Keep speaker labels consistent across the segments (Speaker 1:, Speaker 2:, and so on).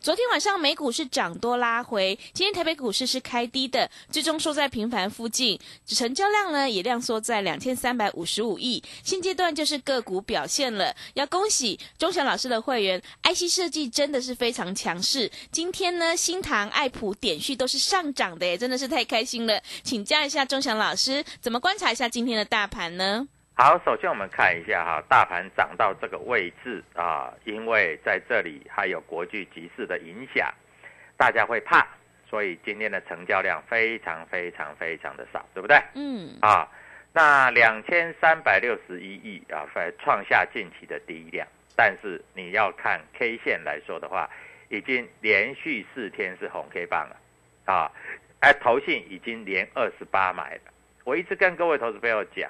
Speaker 1: 昨天晚上美股是涨多拉回，今天台北股市是开低的，最终收在平盘附近，成交量呢也量缩在两千三百五十五亿。现阶段就是个股表现了，要恭喜钟祥老师的会员，IC 设计真的是非常强势。今天呢，新唐、爱普、点序都是上涨的耶，真的是太开心了。请教一下钟祥老师，怎么观察一下今天的大盘呢？
Speaker 2: 好，首先我们看一下哈，大盘涨到这个位置啊，因为在这里还有国际局势的影响，大家会怕，所以今天的成交量非常非常非常的少，对不对？
Speaker 1: 嗯，
Speaker 2: 啊，那两千三百六十一亿啊，在创下近期的低量，但是你要看 K 线来说的话，已经连续四天是红 K 棒了，啊，哎，投信已经连二十八买了，我一直跟各位投资朋友讲。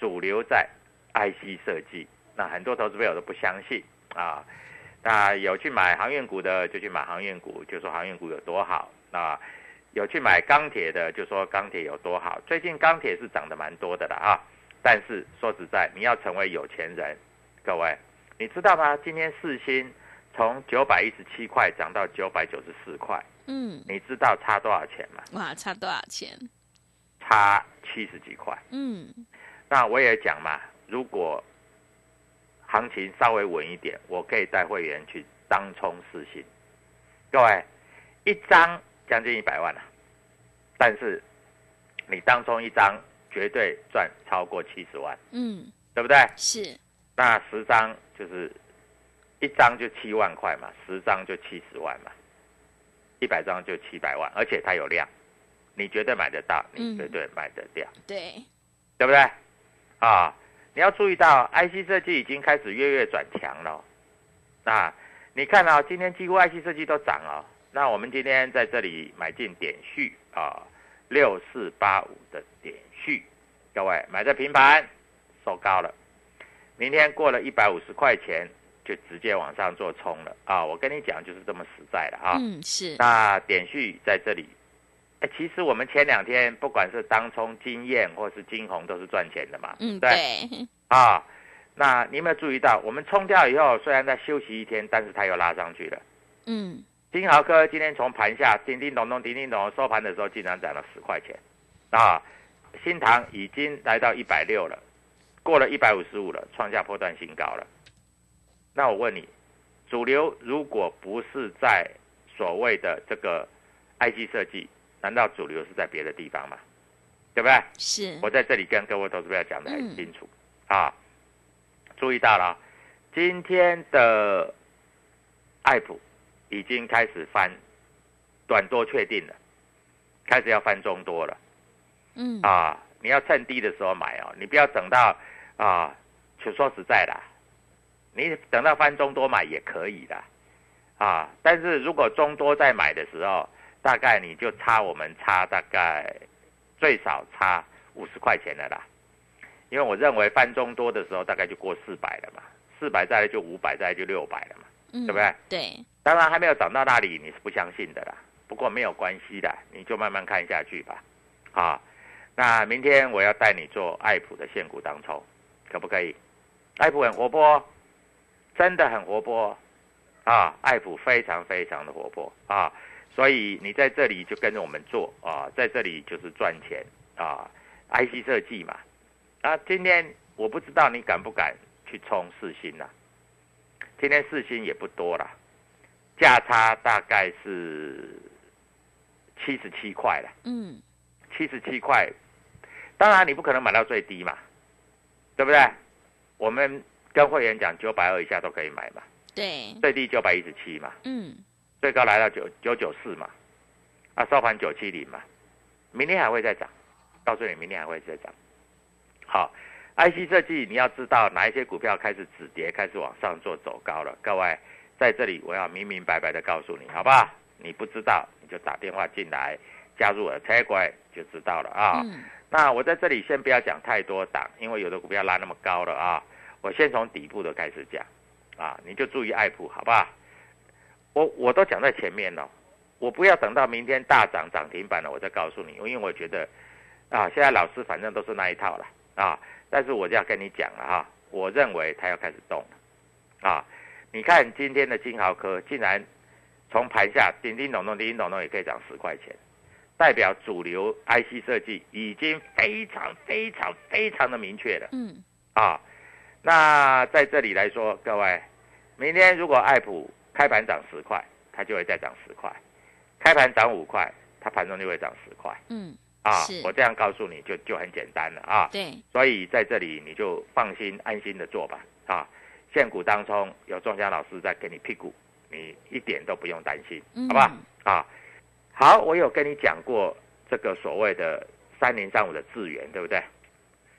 Speaker 2: 主流在 IC 设计，那很多投资朋友都不相信啊。那有去买航运股的就去买航运股，就说航运股有多好。那有去买钢铁的就说钢铁有多好。最近钢铁是涨得蛮多的了啊。但是说实在，你要成为有钱人，各位你知道吗？今天四星从九百一十七块涨到九百九十四块，
Speaker 1: 嗯，
Speaker 2: 你知道差多少钱吗？
Speaker 1: 哇，差多少钱？
Speaker 2: 差七十几块。
Speaker 1: 嗯。
Speaker 2: 那我也讲嘛，如果行情稍微稳一点，我可以带会员去当冲试新。各位，一张将近一百万啊，但是你当冲一张绝对赚超过七十万，
Speaker 1: 嗯，
Speaker 2: 对不对？
Speaker 1: 是。
Speaker 2: 那十张就是一张就七万块嘛，十张就七十万嘛，一百张就七百万，而且它有量，你绝对买得到，你绝对买得掉，
Speaker 1: 对，
Speaker 2: 对不对？啊，你要注意到，IC 设计已经开始月月转强了。那你看啊，今天几乎 IC 设计都涨了。那我们今天在这里买进点序啊，六四八五的点序，各位买在平盘，收高了。明天过了一百五十块钱，就直接往上做冲了啊！我跟你讲，就是这么实在的啊。
Speaker 1: 嗯，是。
Speaker 2: 那点序在这里。哎，其实我们前两天不管是当冲金燕或是金红，都是赚钱的嘛。
Speaker 1: 嗯，对。
Speaker 2: 啊，那你有没有注意到，我们冲掉以后，虽然在休息一天，但是它又拉上去了。
Speaker 1: 嗯。
Speaker 2: 金豪科今天从盘下叮叮咚咚、叮叮咚，收盘的时候竟然涨了十块钱。啊，新塘已经来到一百六了，过了一百五十五了，创下破断新高了。那我问你，主流如果不是在所谓的这个 IC 设计？难道主流是在别的地方吗？对不对？
Speaker 1: 是。
Speaker 2: 我在这里跟各位投资要讲的很清楚啊！注意到了，今天的爱普已经开始翻短多确定了，开始要翻中多了
Speaker 1: 嗯，
Speaker 2: 啊！你要趁低的时候买哦，你不要等到啊，就说实在的，你等到翻中多买也可以的啊。但是如果中多在买的时候，大概你就差我们差大概最少差五十块钱的啦。因为我认为翻中多的时候大概就过四百了嘛，四百再来就五百，再来就六百了嘛。
Speaker 1: 嗯
Speaker 2: 对不对？
Speaker 1: 对，
Speaker 2: 当然还没有涨到那里，你是不相信的啦。不过没有关系的，你就慢慢看下去吧。啊，那明天我要带你做爱普的现股当冲，可不可以？爱普很活泼，真的很活泼啊！爱普非常非常的活泼啊，所以你在这里就跟着我们做啊，在这里就是赚钱啊，IC 设计嘛。啊，今天我不知道你敢不敢去冲四星呐、今天四星也不多了，价差大概是七十七块了，
Speaker 1: 嗯，
Speaker 2: 七十七块。当然你不可能买到最低嘛，对不对？我们跟会员讲九百二以下都可以买嘛，
Speaker 1: 对，
Speaker 2: 最低九百一十七嘛，
Speaker 1: 嗯，
Speaker 2: 最高来到九九九四嘛，啊，收盘九七零嘛，明天还会再涨，告诉你明天还会再涨。好，IC 设计你要知道哪一些股票开始止跌，开始往上做走高了。各位在这里我要明明白白的告诉你，好不好？你不知道你就打电话进来加入我的 Telegram 就知道了啊。
Speaker 1: 嗯，
Speaker 2: 那我在这里先不要讲太多档，因为有的股票拉那么高了啊。我先从底部的开始讲啊，你就注意爱普，好不好？我我都讲在前面了，我不要等到明天大涨涨停板了，我再告诉你，因为我觉得啊，现在老师反正都是那一套了啊。但是我就要跟你讲了哈，我认为它要开始动了啊。你看今天的金豪科竟然从盘下叮叮咚咚、叮叮咚咚也可以涨十块钱，代表主流 IC 设计已经非常非常非常的明确了
Speaker 1: 嗯，
Speaker 2: 啊。那在这里来说，各位，明天如果爱普开盘涨十块，它就会再涨十块；开盘涨五块，它盘中就会涨十块
Speaker 1: 嗯，
Speaker 2: 啊。我这样告诉你就就很简单了啊。
Speaker 1: 对，
Speaker 2: 所以在这里你就放心安心的做吧啊。现股当中有庄家老师在给你屁股，你一点都不用担心，
Speaker 1: 嗯
Speaker 2: 好不好？啊，好，我有跟你讲过这个所谓的三零三五的智源，对不对？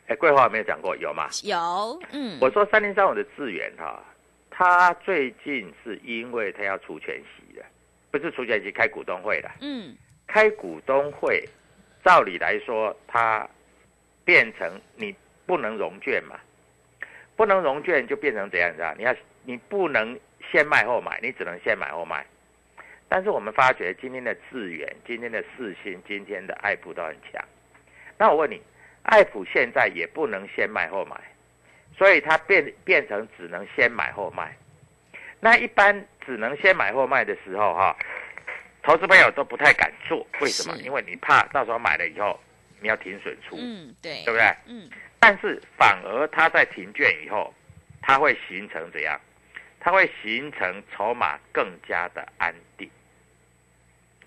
Speaker 2: 哎，桂花有没有讲过？有吗？
Speaker 1: 有，嗯，
Speaker 2: 我说三零三五的智源哈、它最近是因为他要除权息的，不是除权息开股东会的，
Speaker 1: 嗯，
Speaker 2: 开股东会，照理来说，他变成你不能融券嘛，不能融券就变成怎样子啊？你要你不能先卖后买，你只能先买后卖。但是我们发觉今天的智远、今天的四新、今天的爱普都很强。那我问你，爱普现在也不能先卖后买，所以它变变成只能先买后卖。那一般只能先买后卖的时候，哈，投资朋友都不太敢做，为什么？因为你怕到时候买了以后你要停损出，
Speaker 1: 嗯，对，
Speaker 2: 对不对？
Speaker 1: 嗯，
Speaker 2: 但是反而它在停券以后，它会形成怎样？它会形成筹码更加的安定。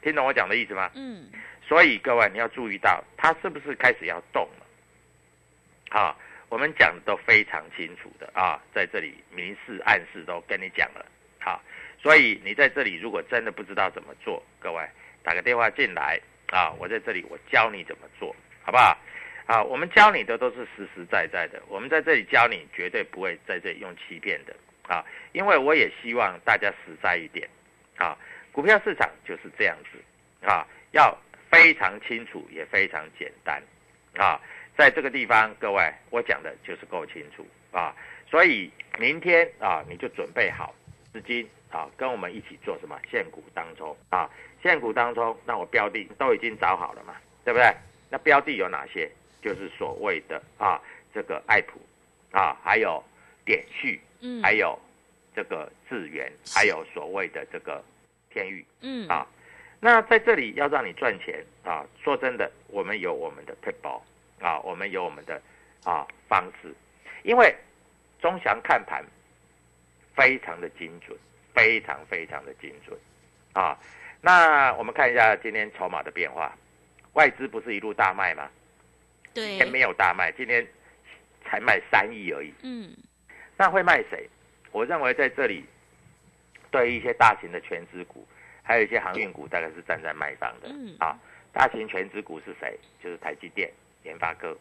Speaker 2: 听懂我讲的意思吗？
Speaker 1: 嗯，
Speaker 2: 所以各位你要注意到，它是不是开始要动了？啊，我们讲的都非常清楚的啊，在这里明示暗示都跟你讲了。好，所以你在这里如果真的不知道怎么做，各位打个电话进来啊，我在这里我教你怎么做，好不好？啊，我们教你的都是实实在在的，我们在这里教你绝对不会在这里用欺骗的啊，因为我也希望大家实在一点啊，股票市场就是这样子啊，要非常清楚也非常简单啊，在这个地方各位我讲的就是够清楚啊，所以明天啊你就准备好资金啊，跟我们一起做什么现股当中啊，现股当中，那我标的都已经找好了嘛，对不对？那标的有哪些？就是所谓的啊，这个爱普啊，还有点序，
Speaker 1: 嗯，
Speaker 2: 还有这个智源，还有所谓的这个天域
Speaker 1: 嗯，
Speaker 2: 啊。那在这里要让你赚钱啊，说真的，我们有我们的 a 包啊，我们有我们的啊方式，因为中祥看盘非常的精准，非常非常的精准啊。那我们看一下今天筹码的变化，外资不是一路大卖吗？
Speaker 1: 对
Speaker 2: 今天没有大卖，今天才卖三亿而已。
Speaker 1: 嗯，
Speaker 2: 那会卖谁？我认为在这里对一些大型的全资股还有一些航运股大概是站在卖方的。
Speaker 1: 嗯
Speaker 2: 啊，大型全资股是谁？就是台积电、研发科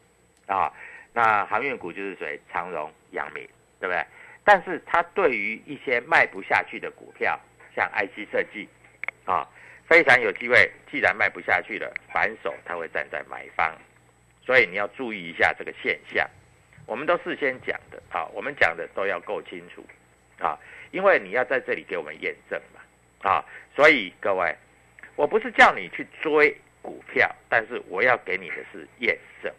Speaker 2: 啊。那航运股就是谁？长荣、阳明，对不对？但是它对于一些卖不下去的股票，像 IC 设计啊，非常有机会。既然卖不下去了，反手它会站在买方，所以你要注意一下这个现象。我们都事先讲的啊，我们讲的都要够清楚啊，因为你要在这里给我们验证嘛啊，所以各位，我不是叫你去追股票，但是我要给你的是验证，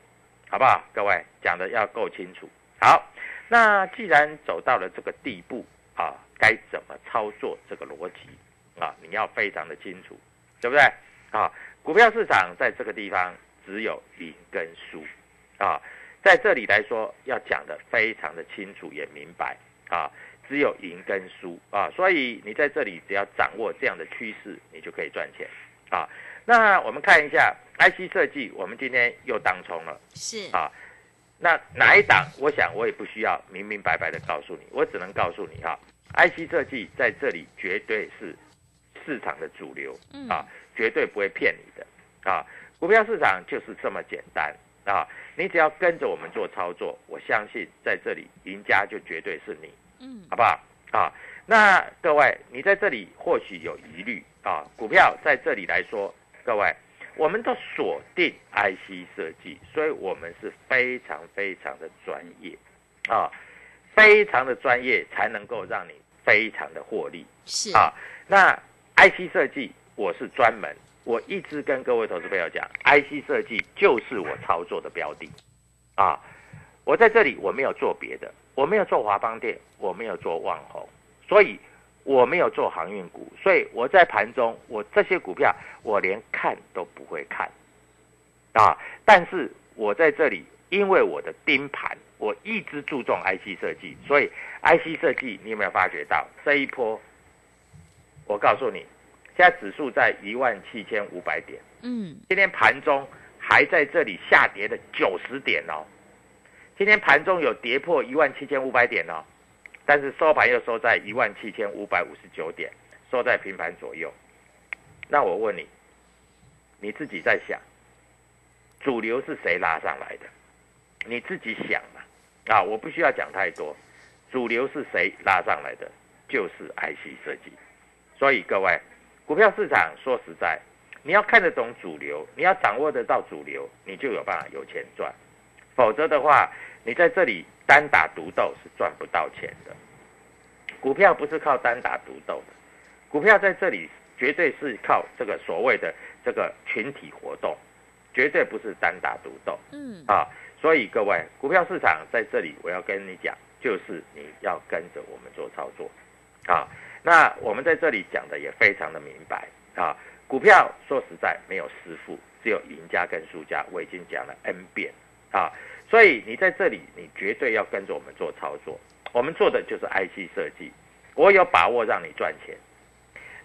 Speaker 2: 好不好？各位讲的要够清楚。好，那既然走到了这个地步啊，该怎么操作这个逻辑啊？你要非常的清楚，对不对？啊，股票市场在这个地方只有赢跟输啊。在这里来说，要讲的非常的清楚也明白啊，只有赢跟输啊，所以你在这里只要掌握这样的趋势，你就可以赚钱啊。那我们看一下 IC 设计，我们今天又当冲了
Speaker 1: 是
Speaker 2: 啊。那哪一档？我想我也不需要明明白白的告诉你，我只能告诉你哈，IC 设计在这里绝对是市场的主流
Speaker 1: 嗯
Speaker 2: 啊，绝对不会骗你的啊。股票市场就是这么简单啊。你只要跟着我们做操作，我相信在这里赢家就绝对是你，
Speaker 1: 嗯
Speaker 2: 好不好？啊，那各位，你在这里或许有疑虑啊，股票在这里来说，各位，我们都锁定 IC 设计，所以我们是非常非常的专业啊，非常的专业才能够让你非常的获利。
Speaker 1: 是
Speaker 2: 啊，那 IC 设计我是专门，我一直跟各位投资朋友讲，IC 设计就是我操作的标的，啊，我在这里我没有做别的，我没有做华邦店，我没有做旺宏，所以我没有做航运股，所以我在盘中我这些股票我连看都不会看，啊，但是我在这里因为我的盯盘，我一直注重 IC 设计，所以 IC 设计你有没有发觉到这一波？我告诉你，现在指数在一万七千五百点，
Speaker 1: 嗯
Speaker 2: 今天盘中还在这里下跌的九十点哦。今天盘中有跌破一万七千五百点哦，但是收盘又收在一万七千五百五十九点，收在平盘左右。那我问你，你自己在想，主流是谁拉上来的？你自己想嘛。啊，我不需要讲太多，主流是谁拉上来的？就是 IC 设计。所以各位，股票市场说实在，你要看得懂主流，你要掌握得到主流，你就有办法有钱赚。否则的话，你在这里单打独斗是赚不到钱的。股票不是靠单打独斗的，股票在这里绝对是靠这个所谓的这个群体活动，绝对不是单打独斗
Speaker 1: 嗯
Speaker 2: 啊。所以各位，股票市场在这里，我要跟你讲，就是你要跟着我们做操作啊。那我们在这里讲的也非常的明白啊。股票说实在没有师傅，只有赢家跟输家，我已经讲了 N 遍啊。所以你在这里，你绝对要跟着我们做操作。我们做的就是 IC 设计，我有把握让你赚钱。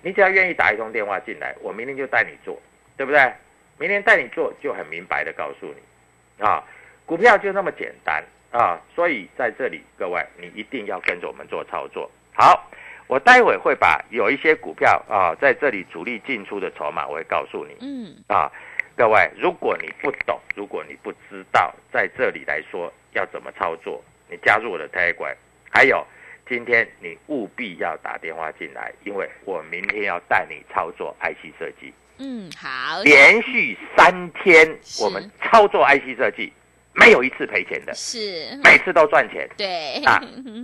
Speaker 2: 你只要愿意打一通电话进来，我明天就带你做，对不对？明天带你做就很明白的告诉你，啊，股票就那么简单啊。所以在这里，各位你一定要跟着我们做操作。好，我待会会把有一些股票啊，在这里主力进出的筹码，我会告诉你。
Speaker 1: 嗯
Speaker 2: 啊，各位，如果你不懂，如果你不知道，在这里来说要怎么操作，你加入我的 Telegram，还有今天你务必要打电话进来，因为我明天要带你操作 IC 设计，
Speaker 1: 嗯好
Speaker 2: 连续三天我们操作 IC 设计，没有一次赔钱的，
Speaker 1: 是。
Speaker 2: 每次都赚钱，
Speaker 1: 对。
Speaker 2: 啊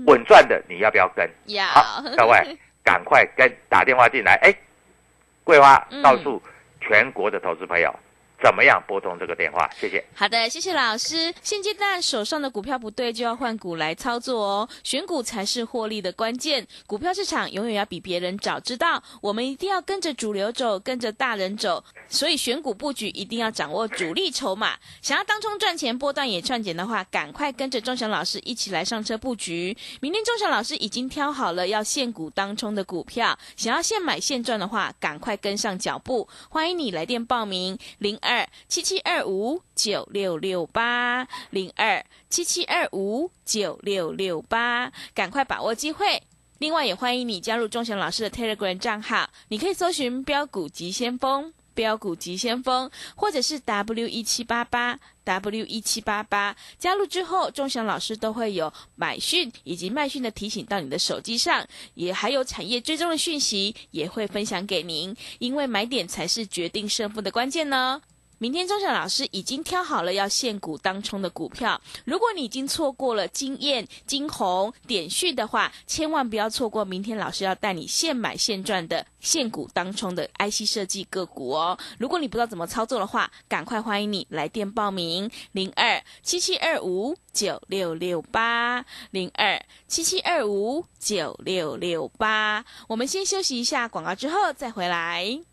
Speaker 2: 稳赚的你要不要跟？
Speaker 1: 要。
Speaker 2: 好，各位赶快跟打电话进来，哎，桂花
Speaker 1: 嗯。
Speaker 2: 告诉全国的投资朋友。怎么样拨通这个电话？谢谢。
Speaker 1: 好的，谢谢老师。现阶段手上的股票不对，就要换股来操作哦。选股才是获利的关键。股票市场永远要比别人早知道，我们一定要跟着主流走，跟着大人走。所以选股布局一定要掌握主力筹码。想要当冲赚钱、波段也赚钱的话，赶快跟着钟祥老师一起来上车布局。明天钟祥老师已经挑好了要现股当冲的股票，想要现买现赚的话，赶快跟上脚步。欢迎你来电报名零二二七七二五九六六八零二七七二五九六六八，赶快把握机会。另外，也欢迎你加入钟祥老师的 Telegram 账号，你可以搜寻“标股急先锋”。标股急先锋，或者是 W 一七八八 W 一七八八，加入之后，钟祥老师都会有买讯以及卖讯的提醒到你的手机上，也还有产业追踪的讯息也会分享给您，因为买点才是决定胜负的关键呢。明天钟祥老师已经挑好了要现股当冲的股票，如果你已经错过了金燕、金红、点讯的话，千万不要错过明天老师要带你现买现赚的现股当冲的 IC 设计个股哦。如果你不知道怎么操作的话，赶快欢迎你来电报名零二七七二五九六六八零二七七二五九六六八。我们先休息一下广告，之后再回来。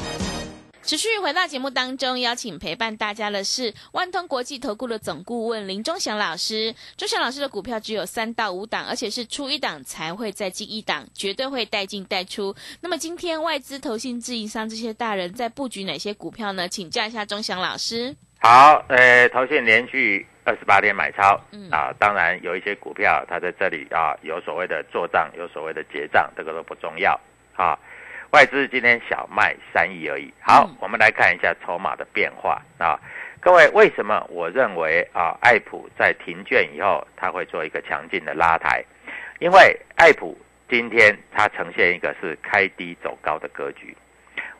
Speaker 1: 持续回到节目当中，邀请陪伴大家的是万通国际投顾的总顾问林忠祥老师。忠祥老师的股票只有三到五档，而且是出一档才会再进一档，绝对会带进带出。那么今天外资、投信、自营商这些大人在布局哪些股票呢？请教一下忠祥老师。
Speaker 2: 好，呃，投信连续二十八天买超，嗯啊，当然有一些股票它在这里啊有所谓的做账，有所谓的结账，这个都不重要啊。外资今天小卖三亿而已。好，我们来看一下筹码的变化啊。各位，为什么我认为啊，爱普在停券以后，它会做一个强劲的拉抬？因为艾普今天它呈现一个是开低走高的格局。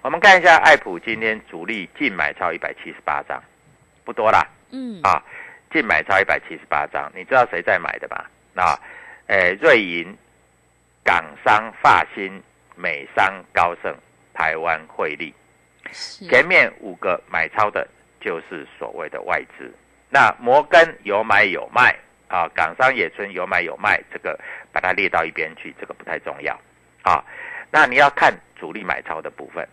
Speaker 2: 我们看一下艾普今天主力净买超一百七十八张，不多啦。嗯。啊，净买超一百七十八张，你知道谁在买的吧？啊，诶，瑞银、港商、发新。美商、高盛、台湾汇利，前面五个买超的，就是所谓的外资。那摩根有买有卖啊，港商野村有买有卖，这个把它列到一边去，这个不太重要啊。那你要看主力买超的部分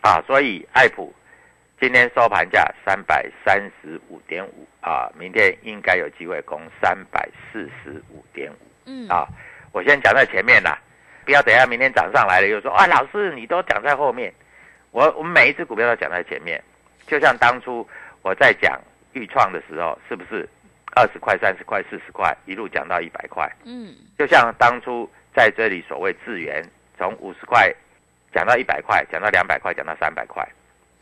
Speaker 2: 啊。所以爱普今天收盘价三百三十五点五啊，明天应该有机会攻三百四十五点五。嗯啊，我先讲在前面啦。不要等下明天涨上来了又说啊，老师你都讲在后面，我我们每一只股票都讲在前面，就像当初我在讲预创的时候，是不是二十块、三十块、四十块一路讲到一百块？嗯，就像当初在这里所谓智源从五十块讲到一百块，讲到两百块，讲到三百块，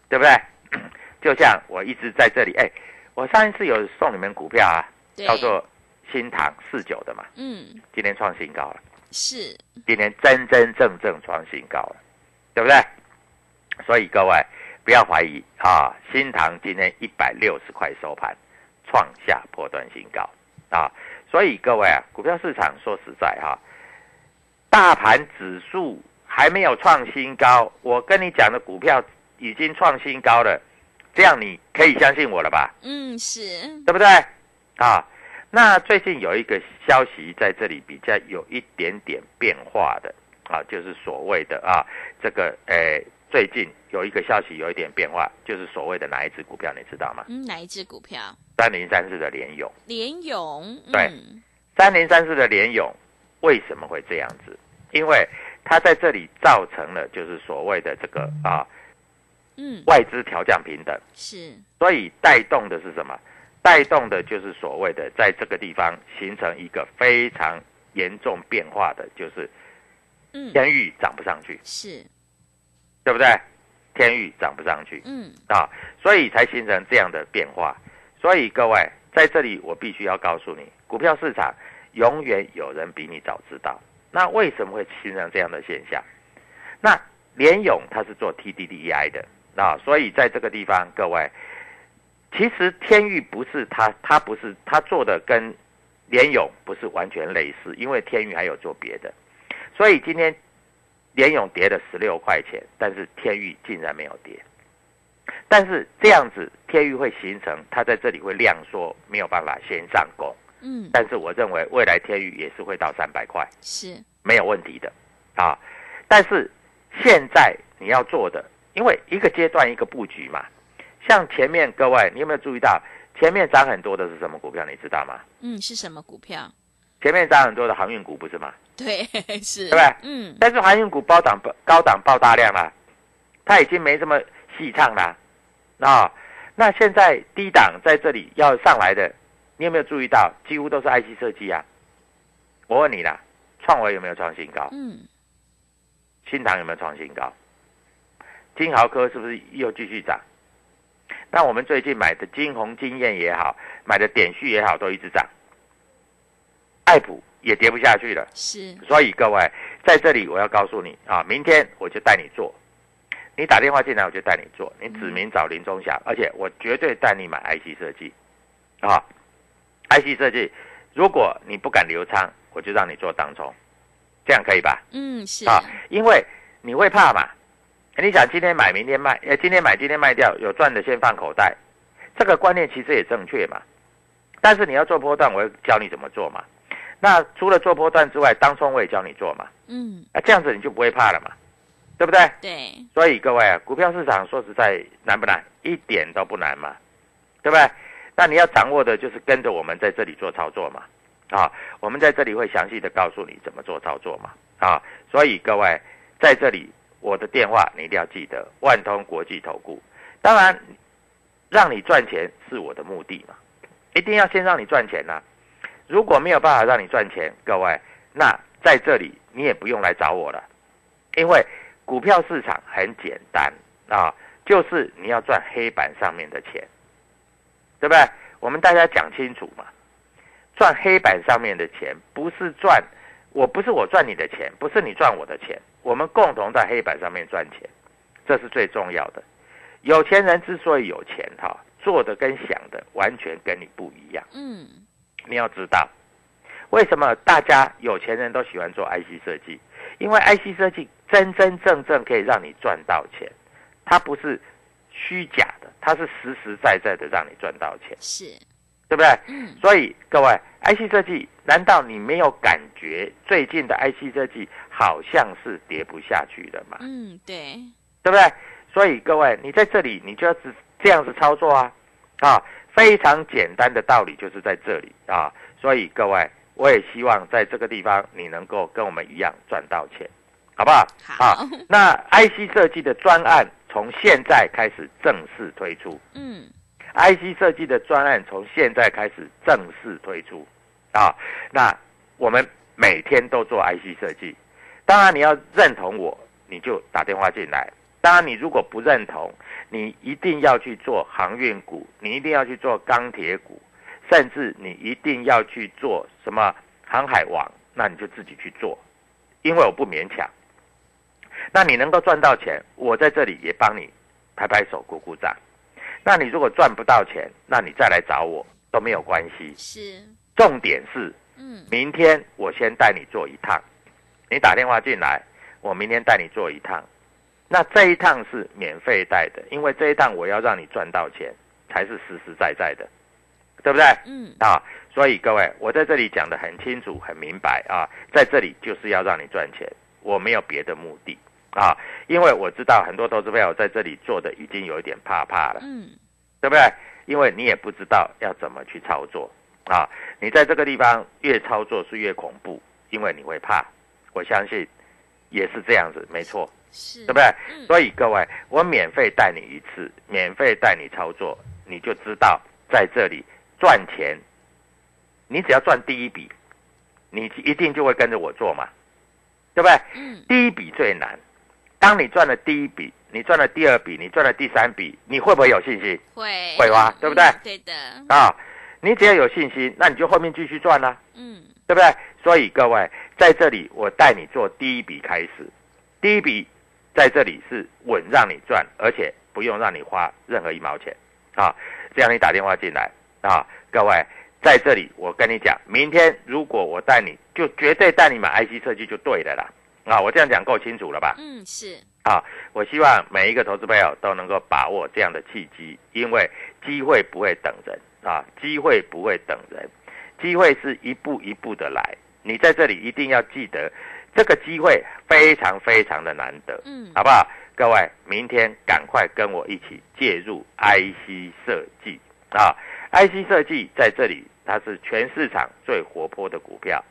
Speaker 2: 对不对？就像我一直在这里，哎，我上一次有送你们股票啊，叫做新塘四九的嘛，嗯，今天创新高了。
Speaker 1: 是，
Speaker 2: 今天真真正正创新高了，对不对？所以各位不要怀疑啊，新塘今天一百六十块收盘，创下破断新高啊！所以各位啊，股票市场说实在哈，大盘指数还没有创新高，我跟你讲的股票已经创新高了，这样你可以相信我了吧？
Speaker 1: 嗯，是
Speaker 2: 对不对？啊？那最近有一个消息在这里比较有一点点变化的啊，就是所谓的啊，这个诶，最近有一个消息有一点变化，就是所谓的哪一只股票你知道吗？
Speaker 1: 嗯，哪一只股票？
Speaker 2: 三零三四的联勇。
Speaker 1: 联勇。
Speaker 2: 对，三零三四的联勇为什么会这样子？因为它在这里造成了就是所谓的这个啊，嗯，外资调降平等
Speaker 1: 是，
Speaker 2: 所以带动的是什么？带动的就是所谓的在这个地方形成一个非常严重变化的，就是天域涨不上去，
Speaker 1: 是，
Speaker 2: 对不对？天域涨不上去，嗯啊，所以才形成这样的变化。所以各位在这里，我必须要告诉你，股票市场永远有人比你早知道。那为什么会形成这样的现象？那联勇他是做 TDDI 的啊，所以在这个地方，各位。其实天域不是他，他不是他做的跟联勇不是完全类似，因为天域还有做别的，所以今天联勇跌了十六块钱，但是天域竟然没有跌。但是这样子天域会形成，它在这里会量缩，没有办法先上攻。嗯，但是我认为未来天域也是会到三百块，
Speaker 1: 是
Speaker 2: 没有问题的啊。但是现在你要做的，因为一个阶段一个布局嘛。像前面各位，你有没有注意到前面涨很多的是什么股票？你知道吗？
Speaker 1: 嗯，是什么股票？
Speaker 2: 前面涨很多的航运股不是吗？
Speaker 1: 对，是，
Speaker 2: 对不对？
Speaker 1: 嗯，
Speaker 2: 但是航运股高档高档爆大量了，它已经没这么戏唱了啊。那现在低档在这里要上来的，你有没有注意到？几乎都是 IC 设计啊。我问你啦，创维有没有创新高？
Speaker 1: 嗯，
Speaker 2: 新唐有没有创新高？金豪科是不是又继续涨？那我们最近买的金红经验也好，买的点序也好，都一直涨。爱普也跌不下去了，
Speaker 1: 是，
Speaker 2: 所以各位在这里我要告诉你啊，明天我就带你做，你打电话进来我就带你做，你指名找林中祥，而且我绝对带你买 IC 设计，啊，IC 设计，如果你不敢留仓，我就让你做当冲，这样可以吧？
Speaker 1: 嗯，是，
Speaker 2: 啊，因为你会怕嘛。你想今天买，明天卖，呃，今天买，今天卖掉，有赚的先放口袋，这个观念其实也正确嘛。但是你要做波段，我会教你怎么做嘛。那除了做波段之外，当冲我也教你做嘛。
Speaker 1: 嗯，
Speaker 2: 啊，这样子你就不会怕了嘛，对不对？
Speaker 1: 对，
Speaker 2: 所以各位啊，股票市场说实在难不难？一点都不难嘛，对不对？那你要掌握的就是跟着我们在这里做操作嘛。啊，我们在这里会详细的告诉你怎么做操作嘛。啊，所以各位在这里。我的电话你一定要记得，万通国际投顾。当然，让你赚钱是我的目的嘛，一定要先让你赚钱呐。如果没有办法让你赚钱，各位，那在这里你也不用来找我了，因为股票市场很简单啊，就是你要赚黑板上面的钱，对不对？我们大家讲清楚嘛，赚黑板上面的钱不是赚。我不是我赚你的钱，不是你赚我的钱，我们共同在黑板上面赚钱，这是最重要的。有钱人之所以有钱，哈，做的跟想的完全跟你不一样。
Speaker 1: 嗯，
Speaker 2: 你要知道，为什么大家有钱人都喜欢做 IC 设计？因为 IC 设计真真正正可以让你赚到钱，它不是虚假的，它是实实在在的让你赚到钱。
Speaker 1: 是。
Speaker 2: 对不对？
Speaker 1: 嗯，
Speaker 2: 所以各位，IC 设计，难道你没有感觉最近的 IC 设计好像是跌不下去的嘛？
Speaker 1: 嗯，对，
Speaker 2: 对不对？所以各位，你在这里，你就要只这样子操作啊，啊，非常简单的道理就是在这里啊。所以各位，我也希望在这个地方你能够跟我们一样赚到钱，好不好？
Speaker 1: 好。
Speaker 2: 那 IC 设计的专案从现在开始正式推出。
Speaker 1: 嗯。
Speaker 2: IC 设计的专案从现在开始正式推出，啊，那我们每天都做 IC 设计。当然你要认同我，你就打电话进来。当然你如果不认同，你一定要去做航运股，你一定要去做钢铁股，甚至你一定要去做什么航海王，那你就自己去做，因为我不勉强。那你能够赚到钱，我在这里也帮你拍拍手、鼓鼓掌。那你如果赚不到钱，那你再来找我都没有关系。
Speaker 1: 是，
Speaker 2: 重点是，
Speaker 1: 嗯，
Speaker 2: 明天我先带你做一趟，你打电话进来，我明天带你做一趟。那这一趟是免费带的，因为这一趟我要让你赚到钱，才是实实在在的，对不对？
Speaker 1: 嗯，
Speaker 2: 啊，所以各位，我在这里讲的很清楚、很明白啊，在这里就是要让你赚钱，我没有别的目的。啊，因为我知道很多投资朋友在这里做的已经有一点怕怕了，
Speaker 1: 嗯，
Speaker 2: 对不对？因为你也不知道要怎么去操作啊，你在这个地方越操作是越恐怖，因为你会怕。我相信也是这样子，没错，
Speaker 1: 是，
Speaker 2: 对不对？
Speaker 1: 嗯，
Speaker 2: 所以各位，我免费带你一次，免费带你操作，你就知道在这里赚钱，你只要赚第一笔，你一定就会跟着我做嘛，对不对？
Speaker 1: 嗯，
Speaker 2: 第一笔最难。当你赚了第一笔，你赚了第二笔，你赚了第三笔，你会不会有信心？
Speaker 1: 会，
Speaker 2: 会哇，对不对？
Speaker 1: 对的，
Speaker 2: 啊，你只要有信心，那你就后面继续赚啦，
Speaker 1: 嗯，
Speaker 2: 对不对？所以各位在这里，我带你做第一笔开始，第一笔在这里是稳让你赚，而且不用让你花任何一毛钱啊。这样你打电话进来啊，各位在这里，我跟你讲，明天如果我带你，就绝对带你买 IC 设计就对的啦。啊，我这样讲够清楚了吧？
Speaker 1: 嗯，是。
Speaker 2: 啊，我希望每一个投资朋友都能够把握这样的契机，因为机会不会等人啊，机会不会等人，机会是一步一步的来。你在这里一定要记得，这个机会非常非常的难得，
Speaker 1: 嗯，
Speaker 2: 好不好？各位，明天赶快跟我一起介入 IC 设计啊！IC 设计在这里，它是全市场最活泼的股票，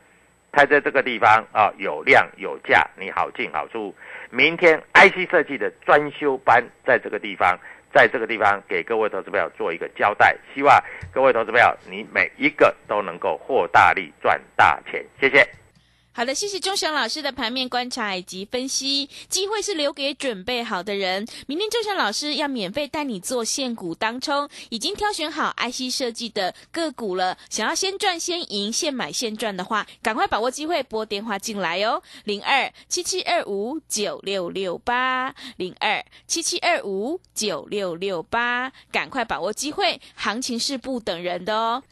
Speaker 2: 它在这个地方啊有量有价，你好进好出。明天 IC 设计的专修班在这个地方，在这个地方给各位投资朋友做一个交代，希望各位投资朋友你每一个都能够获大利赚大钱，谢谢。
Speaker 1: 好的，谢谢钟祥老师的盘面观察以及分析。机会是留给准备好的人。明天钟祥老师要免费带你做现股当冲，已经挑选好 IC 设计的个股了。想要先赚先赢、现买现赚的话，赶快把握机会，拨电话进来哦，零二七七二五九六六八，零二七七二五九六六八，赶快把握机会，行情是不等人的哦。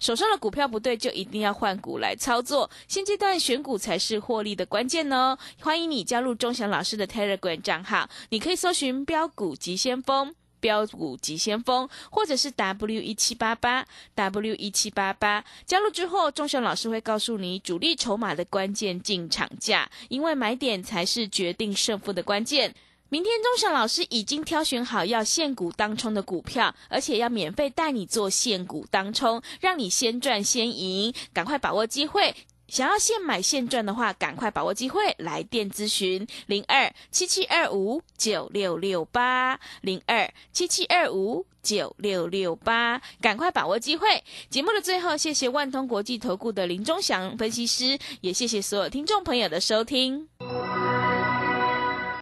Speaker 1: 手上的股票不对，就一定要换股来操作。现阶段选股才是获利的关键哦。欢迎你加入钟祥老师的 Telegram 账号，你可以搜寻“标股急先锋”。标股急先锋，或者是 W 一七八八 W 一七八八，加入之后，钟祥老师会告诉你主力筹码的关键进场价，因为买点才是决定胜负的关键。明天钟祥老师已经挑选好要现股当冲的股票，而且要免费带你做现股当冲，让你先赚先赢，赶快把握机会。想要现买现赚的话，赶快把握机会，来电咨询零二七七二五九六六八零二七七二五九六六八，赶快把握机会。节目的最后，谢谢万通国际投顾的林忠祥分析师，也谢谢所有听众朋友的收听。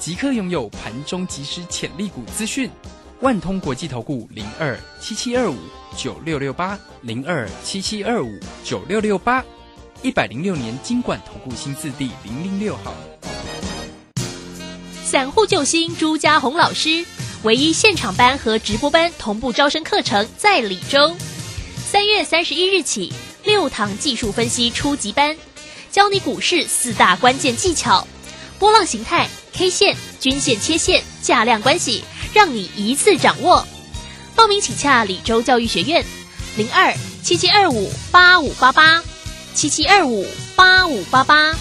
Speaker 3: 即刻拥有盘中即时潜力股资讯，万通国际投顾零二七七二五九六六八零二七七二五九六六八，一百零六年经管投顾新字第零零六号。
Speaker 4: 散户救星朱家红老师，唯一现场班和直播班同步招生课程在李州，三月三十一日起六堂技术分析初级班，教你股市四大关键技巧，波浪形态。K 线、均线、切线、价量关系，让你一次掌握。报名请洽李州教育学院，零二七七二五八五八八，七七二五八五八八。